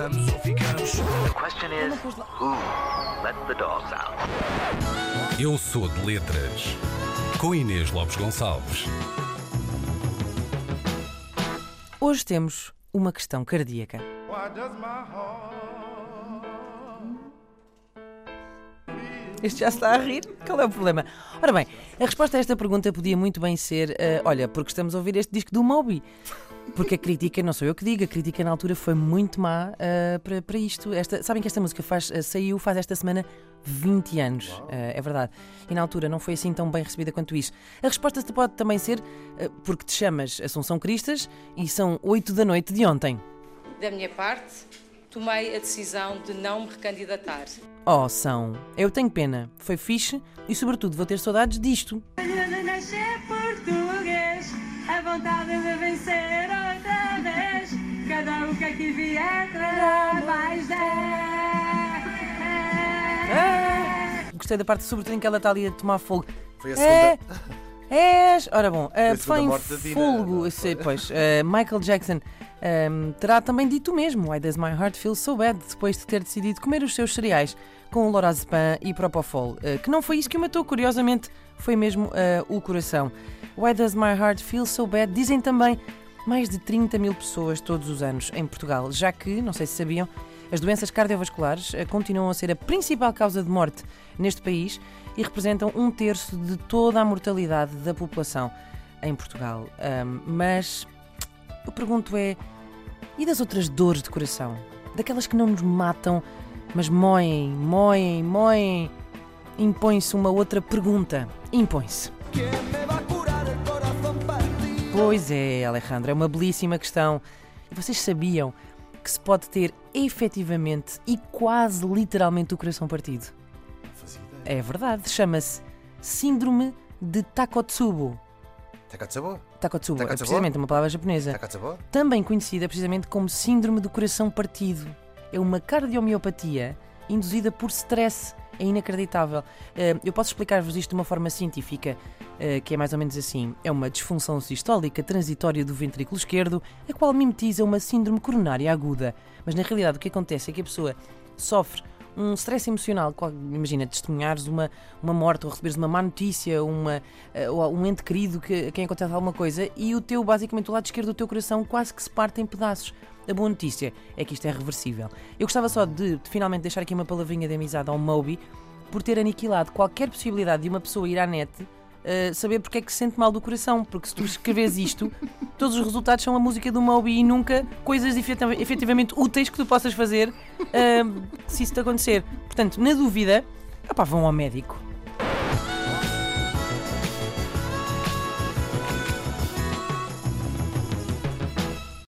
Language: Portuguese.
passamos ou ficamos. The question is, who let the dogs out? Eu sou de letras. Com Inês Lopes Gonçalves. Hoje temos uma questão cardíaca. Este já está a rir? Qual é o problema? Ora bem, a resposta a esta pergunta podia muito bem ser: eh, olha, porque estamos a ouvir este disco do Moby. Porque a crítica, não sou eu que digo, a crítica na altura foi muito má eh, para, para isto. Esta, sabem que esta música faz, eh, saiu faz esta semana 20 anos, eh, é verdade. E na altura não foi assim tão bem recebida quanto isso. A resposta pode também ser porque te chamas Assunção Cristas e são 8 da noite de ontem. Da minha parte, tomei a decisão de não me recandidatar. Oh, são. Eu tenho pena. Foi fixe e, sobretudo, vou ter saudades disto. de nascer português, a vontade que vier trará mais dez. Gostei da parte, sobretudo, em que ela está ali a tomar fogo. Foi a É, segunda. és. Ora bom, uh, segunda em fogo, é? sei, pois, uh, Michael Jackson um, terá também dito o mesmo. Why does my heart feel so bad? Depois de ter decidido comer os seus cereais com lorazepam e propofol. Uh, que não foi isso que o matou, curiosamente, foi mesmo uh, o coração. Why does my heart feel so bad? Dizem também mais de 30 mil pessoas todos os anos em Portugal, já que, não sei se sabiam, as doenças cardiovasculares eh, continuam a ser a principal causa de morte neste país e representam um terço de toda a mortalidade da população em Portugal. Ahm, mas eu pergunto é, e das outras dores de coração? Daquelas que não nos matam, mas moem, moem, moem? Impõe-se uma outra pergunta. Impõe-se. Pois é, Alejandro, é uma belíssima questão. E vocês sabiam que se pode ter efetivamente e quase literalmente o coração partido? É verdade, chama-se Síndrome de Takotsubo. Takatsubo? Takotsubo, é Takotsubo? precisamente uma palavra japonesa. Takatsubo? Também conhecida precisamente como Síndrome do Coração Partido. É uma cardiomiopatia induzida por stress. É inacreditável. Eh, Eu posso explicar-vos isto de uma forma científica, eh, que é mais ou menos assim. É uma disfunção sistólica transitória do ventrículo esquerdo, a qual mimetiza uma síndrome coronária aguda. Mas na realidade o que acontece é que a pessoa sofre um stress emocional, imagina, testemunhares uma, uma morte ou receberes uma má notícia, uma, eh, ou um ente querido que, a quem acontece alguma coisa e o teu, basicamente, o lado esquerdo do teu coração quase que se parte em pedaços. A boa notícia é que isto é reversível. Eu gostava só de, de finalmente deixar aqui uma palavrinha de amizade ao Moby por ter aniquilado qualquer possibilidade de uma pessoa ir à net eh, saber porque é que se sente mal do coração, porque se tu escreves isto, todos os resultados são a música do Moby e nunca coisas efetiva- efetivamente úteis que tu possas fazer eh, se isso te acontecer. Portanto, na dúvida, opá, vão ao médico.